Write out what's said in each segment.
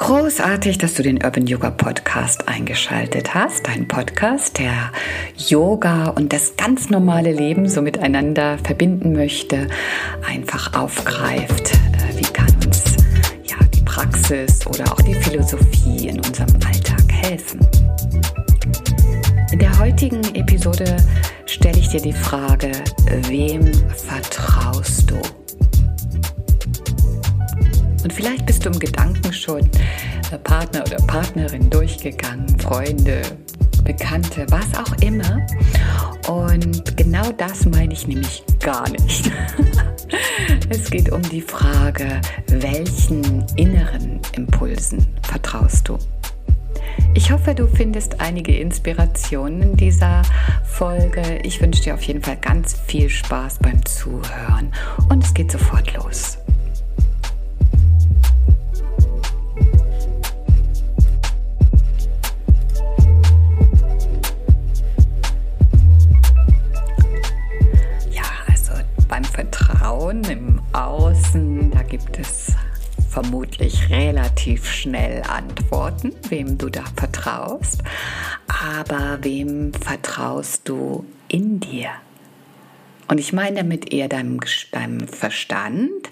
Großartig, dass du den Urban Yoga Podcast eingeschaltet hast. Ein Podcast, der Yoga und das ganz normale Leben so miteinander verbinden möchte, einfach aufgreift. Äh, wie kann uns ja, die Praxis oder auch die Philosophie in unserem Alltag helfen? In der heutigen Episode stelle ich dir die Frage, wem vertraust du? Und vielleicht bist du im Gedanken schon Partner oder Partnerin durchgegangen, Freunde, Bekannte, was auch immer. Und genau das meine ich nämlich gar nicht. es geht um die Frage, welchen inneren Impulsen vertraust du? Ich hoffe, du findest einige Inspirationen in dieser Folge. Ich wünsche dir auf jeden Fall ganz viel Spaß beim Zuhören und es geht sofort los. Gibt es vermutlich relativ schnell Antworten, wem du da vertraust. Aber wem vertraust du in dir? Und ich meine damit eher deinem, deinem Verstand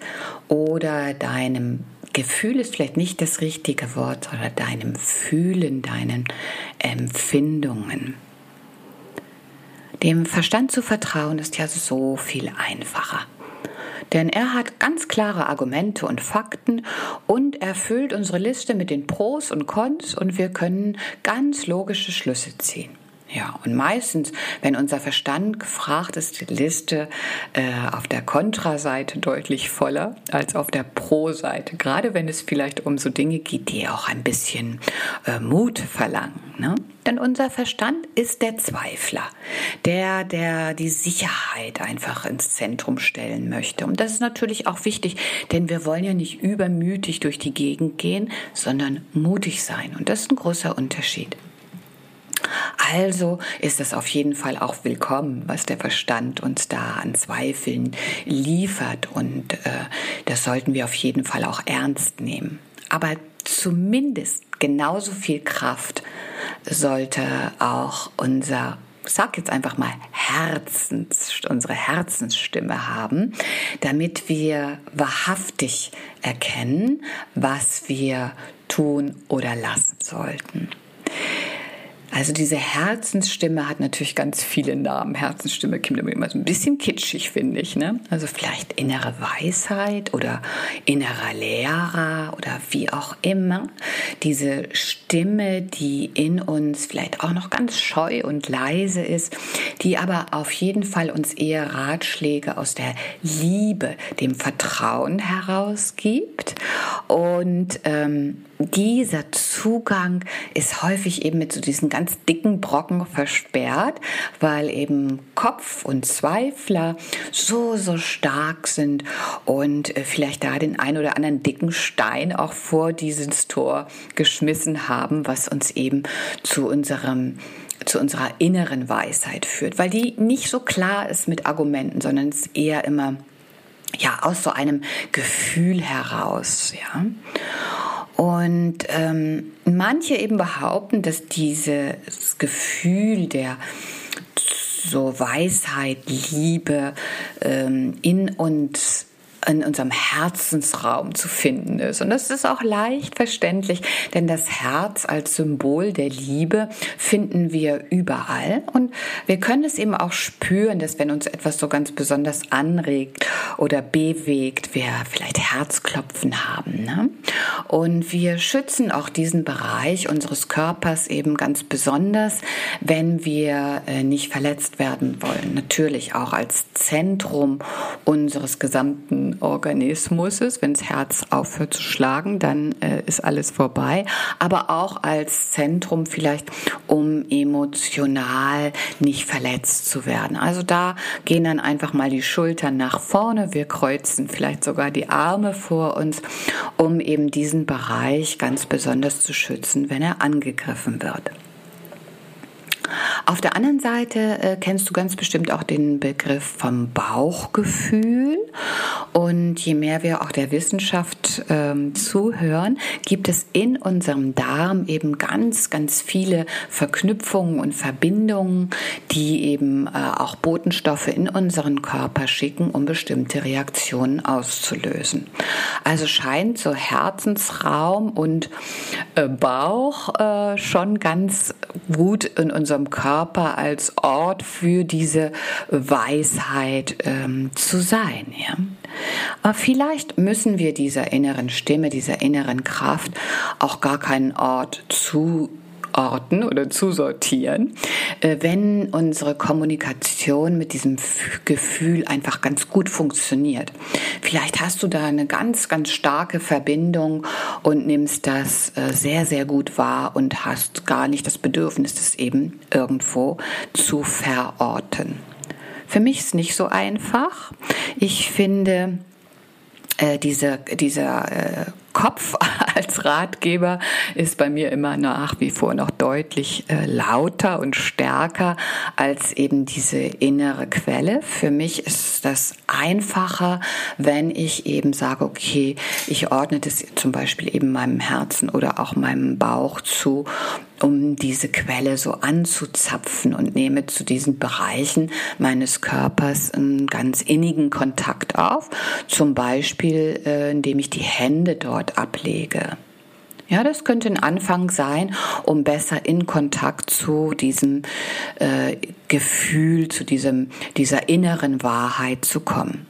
oder deinem Gefühl ist vielleicht nicht das richtige Wort, oder deinem Fühlen, deinen Empfindungen. Dem Verstand zu vertrauen ist ja so viel einfacher. Denn er hat ganz klare Argumente und Fakten und erfüllt unsere Liste mit den Pros und Cons und wir können ganz logische Schlüsse ziehen. Ja, und meistens, wenn unser Verstand gefragt ist, die Liste äh, auf der Kontraseite deutlich voller als auf der Pro-Seite. Gerade wenn es vielleicht um so Dinge geht, die auch ein bisschen äh, Mut verlangen. Ne? Denn unser Verstand ist der Zweifler, der, der die Sicherheit einfach ins Zentrum stellen möchte. Und das ist natürlich auch wichtig, denn wir wollen ja nicht übermütig durch die Gegend gehen, sondern mutig sein. Und das ist ein großer Unterschied. Also ist es auf jeden Fall auch willkommen, was der Verstand uns da an Zweifeln liefert und äh, das sollten wir auf jeden Fall auch ernst nehmen. Aber zumindest genauso viel Kraft sollte auch unser sag jetzt einfach mal Herzens, unsere Herzensstimme haben, damit wir wahrhaftig erkennen, was wir tun oder lassen sollten. Also diese Herzensstimme hat natürlich ganz viele Namen. Herzensstimme klingt immer so ein bisschen kitschig, finde ich. Ne? Also vielleicht innere Weisheit oder innerer Lehrer oder wie auch immer. Diese Stimme, die in uns vielleicht auch noch ganz scheu und leise ist, die aber auf jeden Fall uns eher Ratschläge aus der Liebe, dem Vertrauen herausgibt. Und ähm, dieser Zugang ist häufig eben mit so diesen ganz dicken Brocken versperrt, weil eben Kopf und Zweifler so, so stark sind und äh, vielleicht da den ein oder anderen dicken Stein auch vor dieses Tor geschmissen haben, was uns eben zu unserem zu unserer inneren Weisheit führt, weil die nicht so klar ist mit Argumenten, sondern es eher immer ja aus so einem Gefühl heraus, ja. Und ähm, manche eben behaupten, dass dieses Gefühl der so Weisheit, Liebe ähm, in uns in unserem Herzensraum zu finden ist. Und das ist auch leicht verständlich, denn das Herz als Symbol der Liebe finden wir überall. Und wir können es eben auch spüren, dass wenn uns etwas so ganz besonders anregt oder bewegt, wir vielleicht Herzklopfen haben. Ne? Und wir schützen auch diesen Bereich unseres Körpers eben ganz besonders, wenn wir äh, nicht verletzt werden wollen. Natürlich auch als Zentrum unseres gesamten Organismus ist. Wenn das Herz aufhört zu schlagen, dann äh, ist alles vorbei. Aber auch als Zentrum vielleicht, um emotional nicht verletzt zu werden. Also da gehen dann einfach mal die Schultern nach vorne. Wir kreuzen vielleicht sogar die Arme vor uns, um eben diesen Bereich ganz besonders zu schützen, wenn er angegriffen wird. Auf der anderen Seite äh, kennst du ganz bestimmt auch den Begriff vom Bauchgefühl. Und je mehr wir auch der Wissenschaft ähm, zuhören, gibt es in unserem Darm eben ganz, ganz viele Verknüpfungen und Verbindungen, die eben äh, auch Botenstoffe in unseren Körper schicken, um bestimmte Reaktionen auszulösen. Also scheint so Herzensraum und äh, Bauch äh, schon ganz gut in unserem Körper als Ort für diese Weisheit ähm, zu sein. Ja? Aber vielleicht müssen wir dieser inneren Stimme, dieser inneren Kraft auch gar keinen Ort zu orten oder zusortieren, äh, wenn unsere Kommunikation mit diesem Gefühl einfach ganz gut funktioniert. Vielleicht hast du da eine ganz, ganz starke Verbindung und nimmst das äh, sehr, sehr gut wahr und hast gar nicht das Bedürfnis, das eben irgendwo zu verorten. Für mich ist es nicht so einfach. Ich finde, äh, diese, dieser äh, Kopf als Ratgeber ist bei mir immer nach wie vor noch deutlich äh, lauter und stärker als eben diese innere Quelle. Für mich ist das einfacher, wenn ich eben sage, okay, ich ordne das zum Beispiel eben meinem Herzen oder auch meinem Bauch zu um diese Quelle so anzuzapfen und nehme zu diesen Bereichen meines Körpers einen ganz innigen Kontakt auf. Zum Beispiel, äh, indem ich die Hände dort ablege. Ja, das könnte ein Anfang sein, um besser in Kontakt zu diesem äh, Gefühl, zu diesem, dieser inneren Wahrheit zu kommen.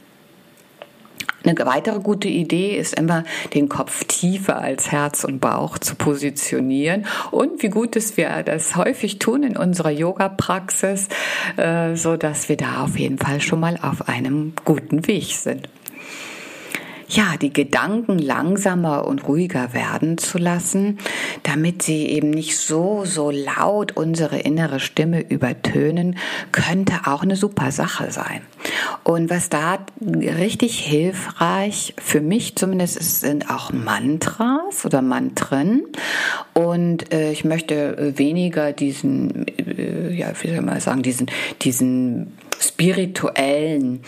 Eine weitere gute Idee ist immer, den Kopf tiefer als Herz und Bauch zu positionieren. Und wie gut ist wir das häufig tun in unserer Yoga-Praxis, äh, so dass wir da auf jeden Fall schon mal auf einem guten Weg sind ja, die Gedanken langsamer und ruhiger werden zu lassen, damit sie eben nicht so, so laut unsere innere Stimme übertönen, könnte auch eine super Sache sein. Und was da richtig hilfreich für mich zumindest ist, sind auch Mantras oder Mantren. Und äh, ich möchte weniger diesen, äh, ja, wie soll man sagen, diesen, diesen spirituellen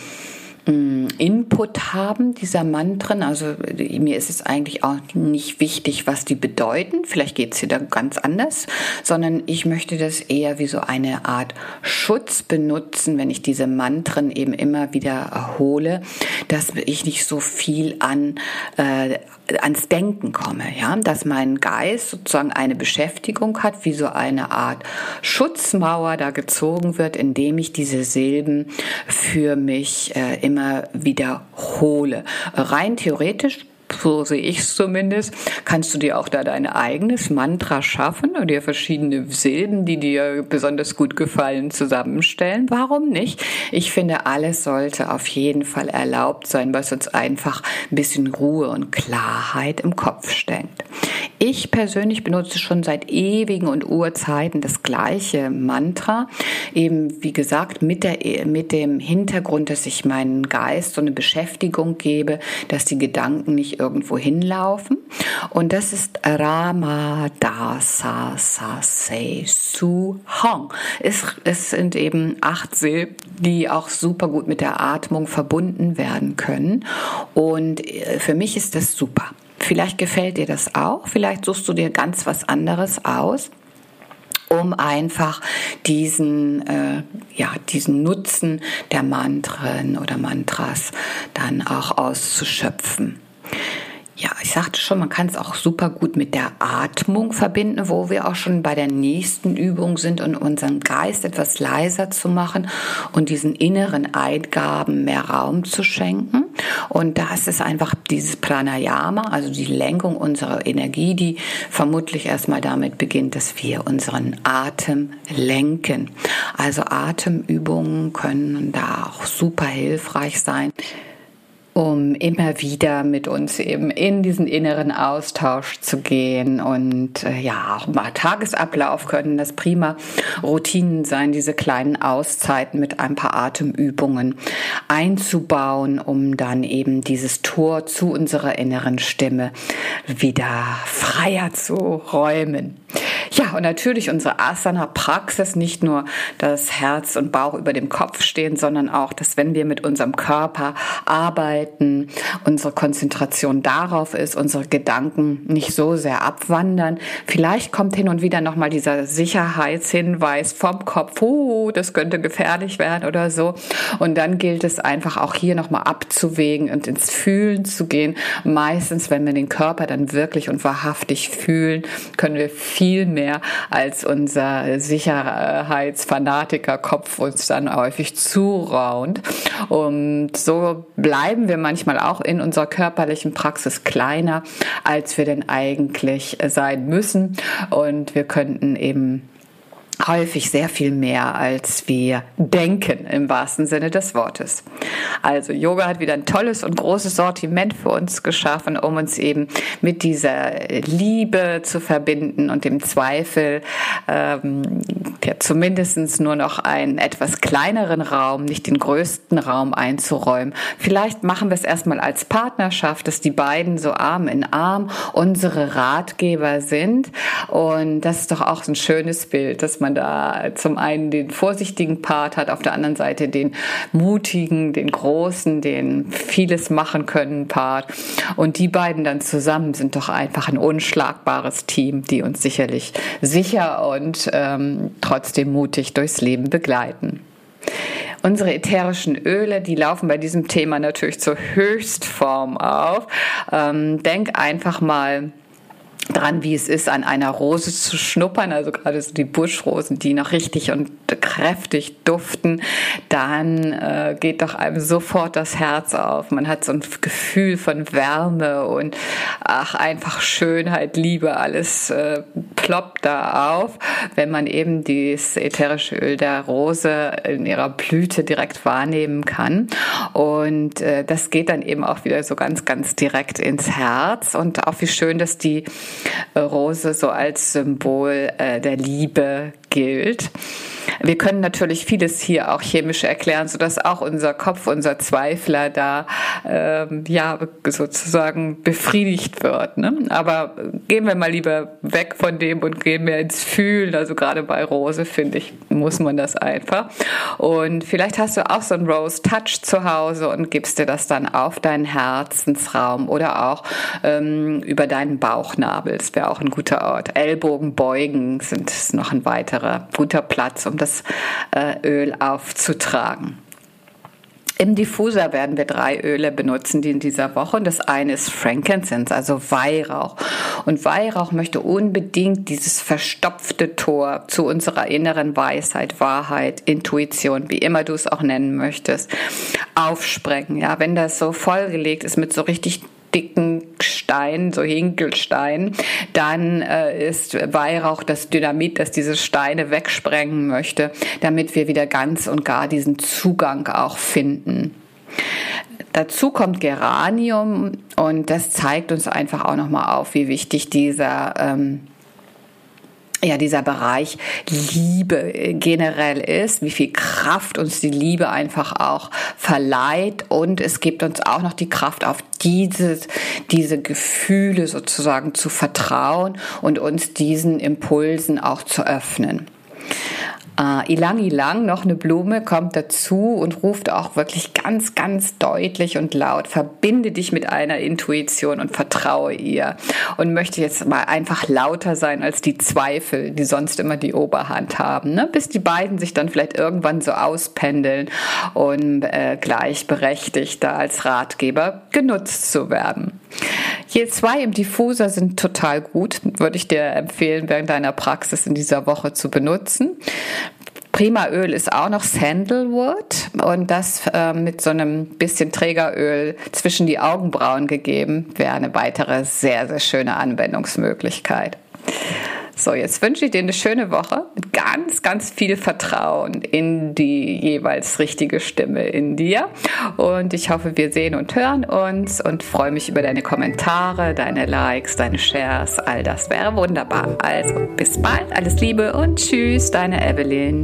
Input haben, dieser Mantren. Also mir ist es eigentlich auch nicht wichtig, was die bedeuten. Vielleicht geht es hier da ganz anders, sondern ich möchte das eher wie so eine Art Schutz benutzen, wenn ich diese Mantren eben immer wieder erhole, dass ich nicht so viel an äh, ans Denken komme, ja, dass mein Geist sozusagen eine Beschäftigung hat, wie so eine Art Schutzmauer da gezogen wird, indem ich diese Silben für mich äh, immer wiederhole. Rein theoretisch so sehe ich es zumindest, kannst du dir auch da dein eigenes Mantra schaffen oder dir verschiedene Silben, die dir besonders gut gefallen, zusammenstellen. Warum nicht? Ich finde, alles sollte auf jeden Fall erlaubt sein, was uns einfach ein bisschen Ruhe und Klarheit im Kopf schenkt. Ich persönlich benutze schon seit ewigen und Urzeiten das gleiche Mantra, eben wie gesagt mit, der, mit dem Hintergrund, dass ich meinen Geist so eine Beschäftigung gebe, dass die Gedanken nicht irgendwo hinlaufen. Und das ist Rama Dasa Sase Su Hong. Es, es sind eben acht Silben, die auch super gut mit der Atmung verbunden werden können. Und äh, für mich ist das super. Vielleicht gefällt dir das auch, vielleicht suchst du dir ganz was anderes aus um einfach diesen, äh, ja, diesen Nutzen der Mantren oder Mantras dann auch auszuschöpfen. Ja, ich sagte schon, man kann es auch super gut mit der Atmung verbinden, wo wir auch schon bei der nächsten Übung sind und unseren Geist etwas leiser zu machen und diesen inneren Eingaben mehr Raum zu schenken. Und das ist einfach dieses Pranayama, also die Lenkung unserer Energie, die vermutlich erstmal damit beginnt, dass wir unseren Atem lenken. Also Atemübungen können da auch super hilfreich sein um immer wieder mit uns eben in diesen inneren Austausch zu gehen. Und äh, ja, auch mal Tagesablauf können das prima Routinen sein, diese kleinen Auszeiten mit ein paar Atemübungen einzubauen, um dann eben dieses Tor zu unserer inneren Stimme wieder freier zu räumen. Ja, und natürlich unsere Asana-Praxis, nicht nur das Herz und Bauch über dem Kopf stehen, sondern auch, dass wenn wir mit unserem Körper arbeiten, unsere Konzentration darauf ist, unsere Gedanken nicht so sehr abwandern. Vielleicht kommt hin und wieder nochmal dieser Sicherheitshinweis vom Kopf, oh, das könnte gefährlich werden oder so. Und dann gilt es einfach auch hier nochmal abzuwägen und ins Fühlen zu gehen. Meistens, wenn wir den Körper dann wirklich und wahrhaftig fühlen, können wir viel mehr als unser Sicherheitsfanatiker-Kopf uns dann häufig zuraunt. Und so bleiben wir manchmal auch in unserer körperlichen Praxis kleiner, als wir denn eigentlich sein müssen. Und wir könnten eben häufig sehr viel mehr, als wir denken im wahrsten Sinne des Wortes. Also Yoga hat wieder ein tolles und großes Sortiment für uns geschaffen, um uns eben mit dieser Liebe zu verbinden und dem Zweifel ähm, ja, zumindest nur noch einen etwas kleineren Raum, nicht den größten Raum einzuräumen. Vielleicht machen wir es erstmal als Partnerschaft, dass die beiden so Arm in Arm unsere Ratgeber sind. Und das ist doch auch ein schönes Bild, dass man da zum einen den vorsichtigen Part hat, auf der anderen Seite den mutigen, den großen, den vieles machen können Part. Und die beiden dann zusammen sind doch einfach ein unschlagbares Team, die uns sicherlich sicher und ähm, trotzdem mutig durchs Leben begleiten. Unsere ätherischen Öle, die laufen bei diesem Thema natürlich zur Höchstform auf. Ähm, denk einfach mal dran, wie es ist, an einer Rose zu schnuppern, also gerade so die Buschrosen, die noch richtig und kräftig duften, dann äh, geht doch einem sofort das Herz auf. Man hat so ein Gefühl von Wärme und ach, einfach Schönheit, Liebe, alles äh, ploppt da auf, wenn man eben das ätherische Öl der Rose in ihrer Blüte direkt wahrnehmen kann. Und äh, das geht dann eben auch wieder so ganz, ganz direkt ins Herz. Und auch wie schön, dass die Rose so als Symbol äh, der Liebe gilt. Wir können natürlich vieles hier auch chemisch erklären, sodass auch unser Kopf, unser Zweifler da ähm, ja sozusagen befriedigt wird. Ne? Aber gehen wir mal lieber weg von dem und gehen wir ins Fühlen. Also gerade bei Rose finde ich muss man das einfach. Und vielleicht hast du auch so ein Rose Touch zu Hause und gibst dir das dann auf deinen Herzensraum oder auch ähm, über deinen Bauchnabel. Das wäre auch ein guter Ort. Ellbogen beugen sind noch ein weiterer guter Platz, um das äh, Öl aufzutragen. Im Diffuser werden wir drei Öle benutzen, die in dieser Woche. Und das eine ist Frankincense, also Weihrauch. Und Weihrauch möchte unbedingt dieses verstopfte Tor zu unserer inneren Weisheit, Wahrheit, Intuition, wie immer du es auch nennen möchtest, aufsprengen. Ja, wenn das so vollgelegt ist mit so richtig dicken Stein, so Hinkelstein, dann äh, ist Weihrauch das Dynamit, das diese Steine wegsprengen möchte, damit wir wieder ganz und gar diesen Zugang auch finden. Dazu kommt Geranium und das zeigt uns einfach auch nochmal auf, wie wichtig dieser ähm, ja, dieser Bereich Liebe generell ist, wie viel Kraft uns die Liebe einfach auch verleiht und es gibt uns auch noch die Kraft auf dieses, diese Gefühle sozusagen zu vertrauen und uns diesen Impulsen auch zu öffnen. Äh, Ilang Ilang, noch eine Blume, kommt dazu und ruft auch wirklich ganz, ganz deutlich und laut, verbinde dich mit einer Intuition und vertraue ihr. Und möchte jetzt mal einfach lauter sein als die Zweifel, die sonst immer die Oberhand haben, ne? bis die beiden sich dann vielleicht irgendwann so auspendeln und äh, gleichberechtigt da als Ratgeber genutzt zu werden. Je zwei im Diffuser sind total gut, würde ich dir empfehlen, während deiner Praxis in dieser Woche zu benutzen. Prima Öl ist auch noch Sandalwood und das äh, mit so einem bisschen Trägeröl zwischen die Augenbrauen gegeben wäre eine weitere sehr, sehr schöne Anwendungsmöglichkeit. So, jetzt wünsche ich dir eine schöne Woche mit ganz, ganz viel Vertrauen in die jeweils richtige Stimme in dir. Und ich hoffe, wir sehen und hören uns und freue mich über deine Kommentare, deine Likes, deine Shares. All das wäre wunderbar. Also bis bald, alles Liebe und tschüss, deine Evelyn.